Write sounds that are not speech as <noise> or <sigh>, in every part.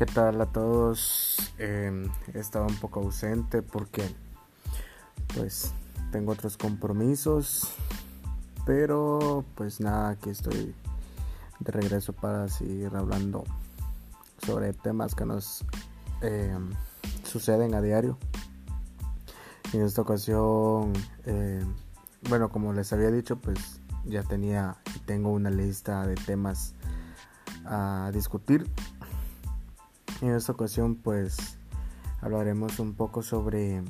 ¿Qué tal a todos? Eh, he estado un poco ausente porque pues tengo otros compromisos, pero pues nada, aquí estoy de regreso para seguir hablando sobre temas que nos eh, suceden a diario. En esta ocasión, eh, bueno, como les había dicho, pues ya tenía y tengo una lista de temas a discutir. En esta ocasión, pues hablaremos un poco sobre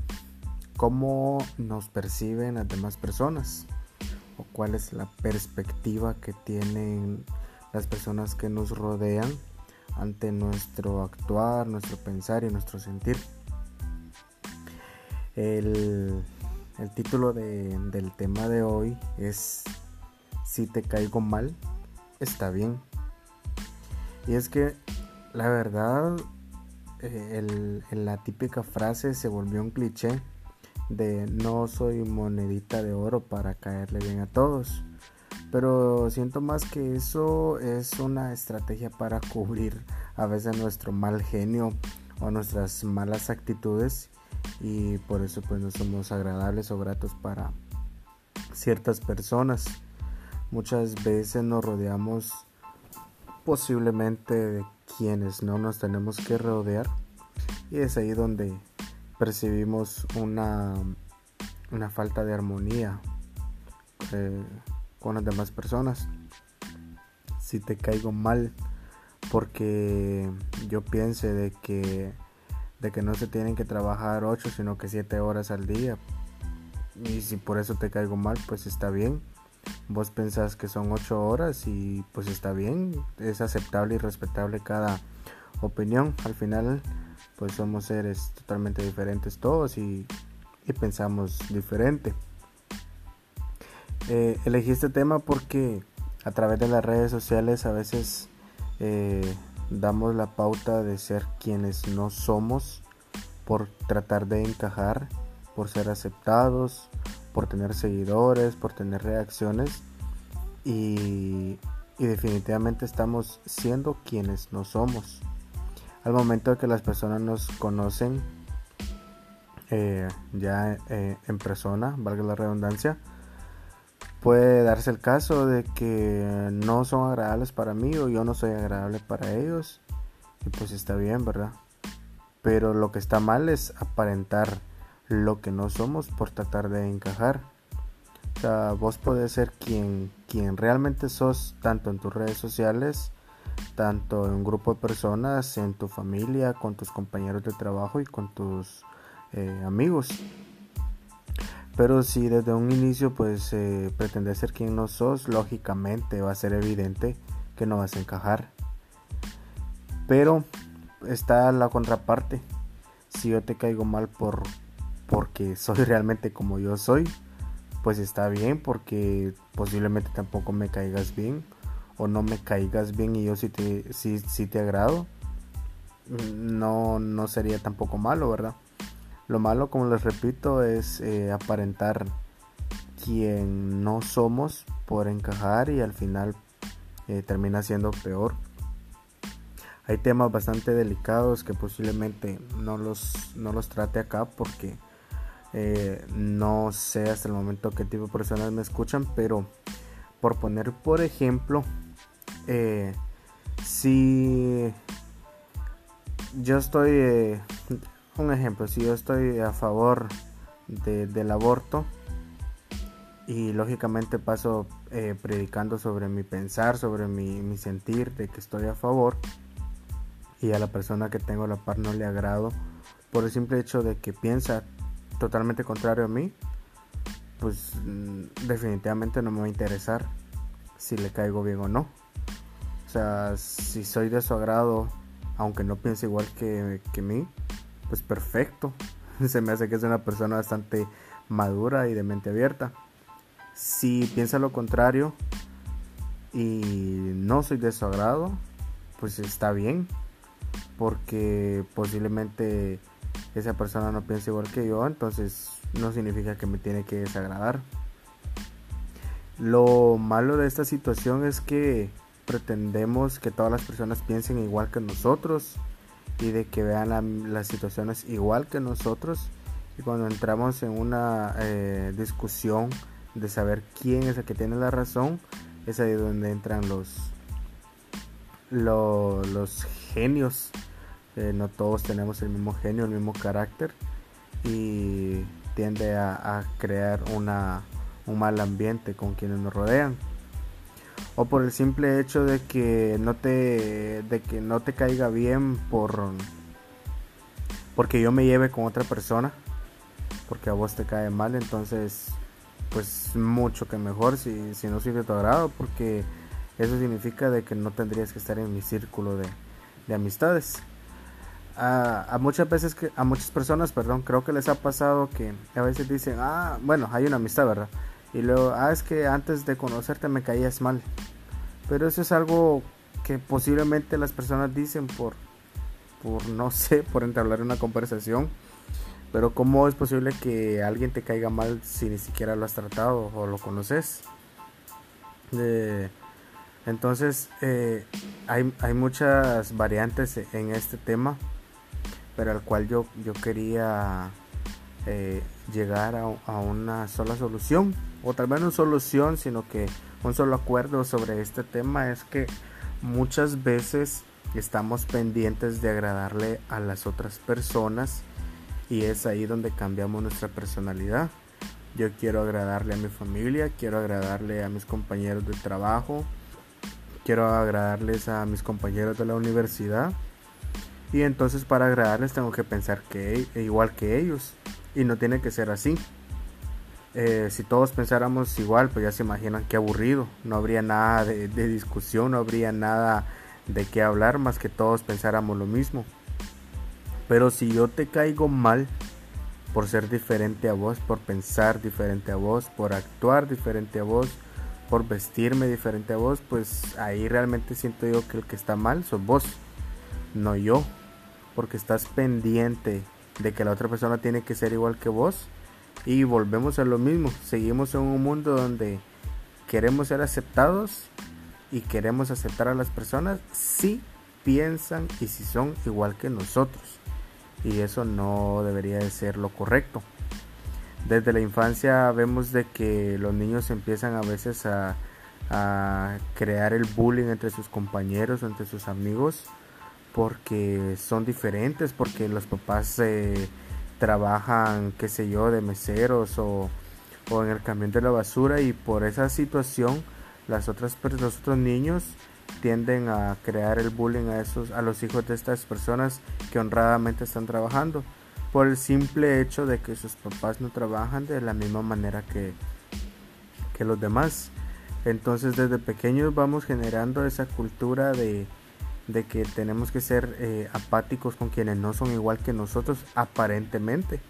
cómo nos perciben las demás personas o cuál es la perspectiva que tienen las personas que nos rodean ante nuestro actuar, nuestro pensar y nuestro sentir. El, el título de, del tema de hoy es Si te caigo mal, está bien. Y es que la verdad, eh, la típica frase se volvió un cliché de no soy monedita de oro para caerle bien a todos. Pero siento más que eso es una estrategia para cubrir a veces nuestro mal genio o nuestras malas actitudes y por eso pues no somos agradables o gratos para ciertas personas. Muchas veces nos rodeamos posiblemente de quienes no nos tenemos que rodear. Y es ahí donde percibimos una, una falta de armonía eh, con las demás personas. Si te caigo mal porque yo piense de que de que no se tienen que trabajar 8 sino que 7 horas al día. Y si por eso te caigo mal pues está bien vos pensás que son 8 horas y pues está bien es aceptable y respetable cada opinión al final pues somos seres totalmente diferentes todos y, y pensamos diferente. Eh, elegí este tema porque a través de las redes sociales a veces eh, damos la pauta de ser quienes no somos por tratar de encajar, por ser aceptados, por tener seguidores, por tener reacciones. Y, definitivamente estamos siendo quienes no somos. Al momento de que las personas nos conocen eh, ya eh, en persona, valga la redundancia, puede darse el caso de que no son agradables para mí o yo no soy agradable para ellos. Y pues está bien, ¿verdad? Pero lo que está mal es aparentar lo que no somos por tratar de encajar. O sea, vos podés ser quien, quien realmente sos tanto en tus redes sociales tanto en un grupo de personas, en tu familia, con tus compañeros de trabajo y con tus eh, amigos. Pero si desde un inicio pues eh, pretendes ser quien no sos, lógicamente va a ser evidente que no vas a encajar. Pero está la contraparte. Si yo te caigo mal por porque soy <laughs> realmente como yo soy, pues está bien porque posiblemente tampoco me caigas bien o no me caigas bien y yo si te, si, te agrado, no, no sería tampoco malo, ¿verdad? Lo malo, como les repito, es eh, aparentar quien no somos por encajar y al final eh, termina siendo peor. Hay temas bastante delicados que posiblemente no los, no los trate acá porque eh, no sé hasta el momento qué tipo de personas me escuchan, pero por poner por ejemplo, eh, si yo estoy, eh, un ejemplo, si yo estoy a favor del aborto y lógicamente paso predicando sobre mi pensar, sobre mi, sentir de que estoy a favor y a la persona que tengo la par no le agrado por el simple hecho de que piensa totalmente contrario a mí, pues mm, definitivamente no me va a interesar si le caigo bien o no. O sea, si soy de su agrado, aunque no piense igual que, que mí, pues perfecto. <laughs> Se me hace que es una persona bastante madura y de mente abierta. Si piensa lo contrario y no soy de su agrado, pues está bien. Porque posiblemente esa persona no piense igual que yo, entonces no significa que me tiene que desagradar. Lo malo de esta situación es que pretendemos que todas las personas piensen igual que nosotros y de que vean las situaciones igual que nosotros y cuando entramos en una eh, discusión de saber quién es el que tiene la razón es ahí donde entran los los, genios eh, no todos tenemos el mismo genio el mismo carácter y tiende a, crear una, un mal ambiente con quienes nos rodean. O por el simple hecho de que no te de que no te caiga bien por porque yo me lleve con otra persona porque a vos te cae mal entonces pues mucho que mejor si, si no soy tu agrado porque eso significa de que no tendrías que estar en mi círculo de, de amistades a, muchas veces que a muchas personas perdón creo que les ha pasado que a veces dicen ah bueno hay una amistad verdad y luego ah es que antes de conocerte me caías mal pero eso es algo que posiblemente las personas dicen por por no <laughs> sé por entablar una conversación. Pero cómo es posible que alguien te caiga mal si ni siquiera lo has tratado o lo conoces eh, entonces eh, hay, hay muchas variantes en este tema pero al cual yo, yo quería eh, llegar a, una sola solución, o tal vez no solución, sino que un solo acuerdo sobre este tema es que muchas veces estamos pendientes de agradarle a las otras personas y es ahí donde cambiamos nuestra personalidad. Yo quiero agradarle a mi familia, quiero agradarle a mis compañeros de trabajo, quiero agradarles a mis compañeros de la universidad y entonces para agradarles tengo que pensar que e, igual que ellos. Y no tiene que ser así. Eh, si todos pensáramos igual, pues ya se imaginan qué aburrido. No habría nada de, discusión, no habría nada de qué hablar más que todos pensáramos lo mismo. Pero si yo te caigo mal por ser diferente a vos, por pensar diferente a vos, por actuar diferente a vos, por vestirme diferente a vos, pues ahí realmente siento yo que el que está mal sos vos, no yo porque estás pendiente de que la otra persona tiene que ser igual que vos. Y volvemos a lo mismo, seguimos en un mundo donde queremos ser aceptados y queremos aceptar a las personas si piensan y si son igual que nosotros. Y eso no debería de ser lo correcto. Desde la infancia vemos de que los niños empiezan a veces a, a crear el bullying entre sus compañeros o entre sus amigos porque son diferentes, porque los papás eh, trabajan, qué sé yo, de meseros o, o, en el camión de la basura y por esa situación las otras los otros niños tienden a crear el bullying a esos a los hijos de estas personas que honradamente están trabajando por el simple hecho de que sus papás no trabajan de la misma manera que, que los demás. Entonces desde pequeños vamos generando esa cultura de, de que tenemos que ser eh, apáticos con quienes no son igual que nosotros aparentemente.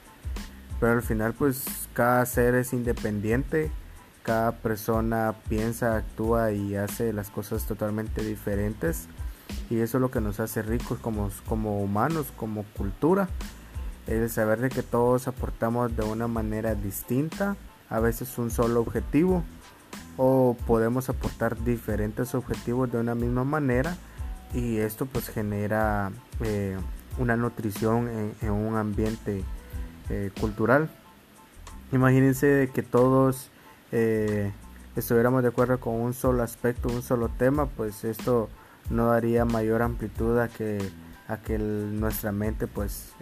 Pero al final pues cada ser es independiente cada persona piensa actúa y hace las cosas totalmente diferentes. Y eso es lo que nos hace ricos como, como humanos como cultura. El saber de que todos aportamos de una manera distinta a veces un solo objetivo o podemos aportar diferentes objetivos de una misma manera y esto pues genera eh, una nutrición en, un ambiente eh, cultural. Imagínense que todos eh, estuviéramos de acuerdo con un solo aspecto, un solo tema, pues esto no daría mayor amplitud a que, a que nuestra mente pues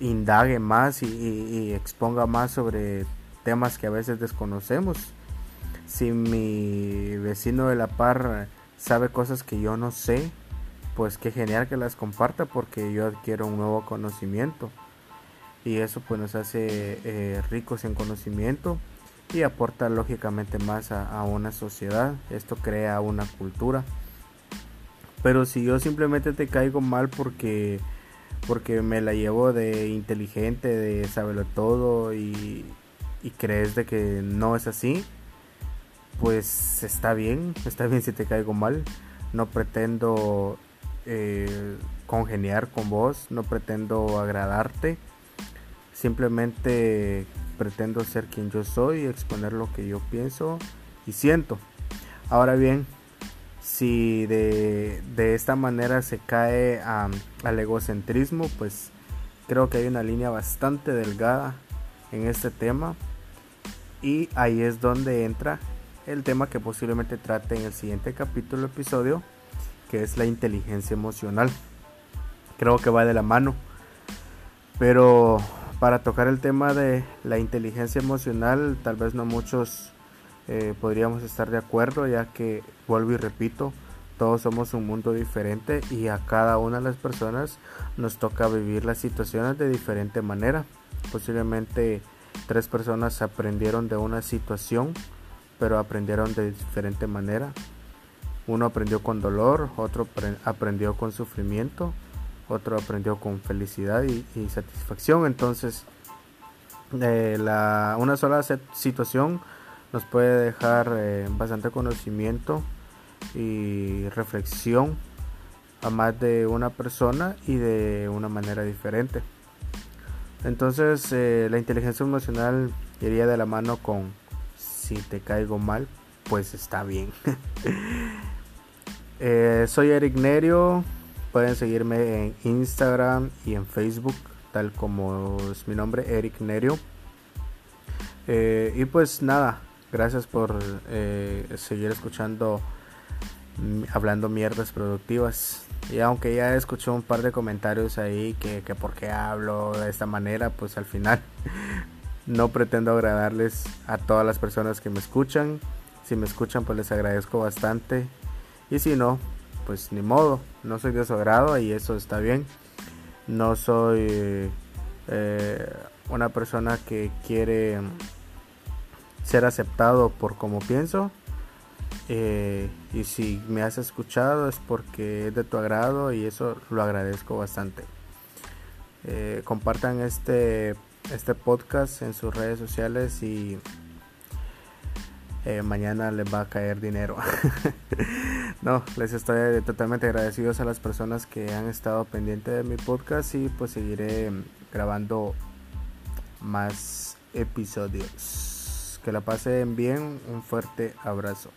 indague más y, y exponga más sobre temas que a veces desconocemos. Si mi vecino de la par sabe cosas que yo no sé, pues qué genial que las comparta porque yo adquiero un nuevo conocimiento. Y eso pues nos hace eh, ricos en conocimiento y aporta lógicamente más a, una sociedad. Esto crea una cultura. Pero si yo simplemente te caigo mal porque porque me la llevo de inteligente, de saberlo todo y, y crees de que no es así, pues está bien, está bien si te caigo mal. No pretendo eh, congeniar con vos, no pretendo agradarte. Simplemente pretendo ser quien yo soy exponer lo que yo pienso y siento. Ahora bien, Si de, esta manera se cae al egocentrismo, pues creo que hay una línea bastante delgada en este tema. Y ahí es donde entra el tema que posiblemente trate en el siguiente capítulo episodio, que es la inteligencia emocional. Creo que va de la mano. Pero para tocar el tema de la inteligencia emocional, tal vez no muchos eh, podríamos estar de acuerdo, ya que, vuelvo y repito, todos somos un mundo diferente y a cada una de las personas nos toca vivir las situaciones de diferente manera. Posiblemente tres personas aprendieron de una situación, pero aprendieron de diferente manera. Uno aprendió con dolor, otro aprendió con sufrimiento otro aprendió con felicidad y, satisfacción. Entonces, eh, una sola situación nos puede dejar eh, bastante conocimiento y reflexión a más de una persona y de una manera diferente. Entonces, eh, la inteligencia emocional iría de la mano con si te caigo mal, pues está bien. <laughs> soy Eric Nerio Pueden seguirme en Instagram y en Facebook, tal como es mi nombre, Eric Nerio. Eh, y pues nada, gracias por eh, seguir escuchando mm, hablando mierdas productivas. Y aunque ya escuché un par de comentarios ahí que, que por qué hablo de esta manera, pues al final <laughs> no pretendo agradarles a todas las personas que me escuchan. Si me escuchan, pues les agradezco bastante. Y si no, pues ni modo, no soy de su agrado y eso está bien. No soy eh, una persona que quiere ser aceptado por como pienso. Eh, y si me has escuchado es porque es de tu agrado y eso lo agradezco bastante. Eh, compartan este, este podcast en sus redes sociales y mañana les va a caer dinero. <laughs> No, les estoy totalmente agradecidos a las personas que han estado pendientes de mi podcast y pues seguiré grabando más episodios. Que la pasen bien, un fuerte abrazo.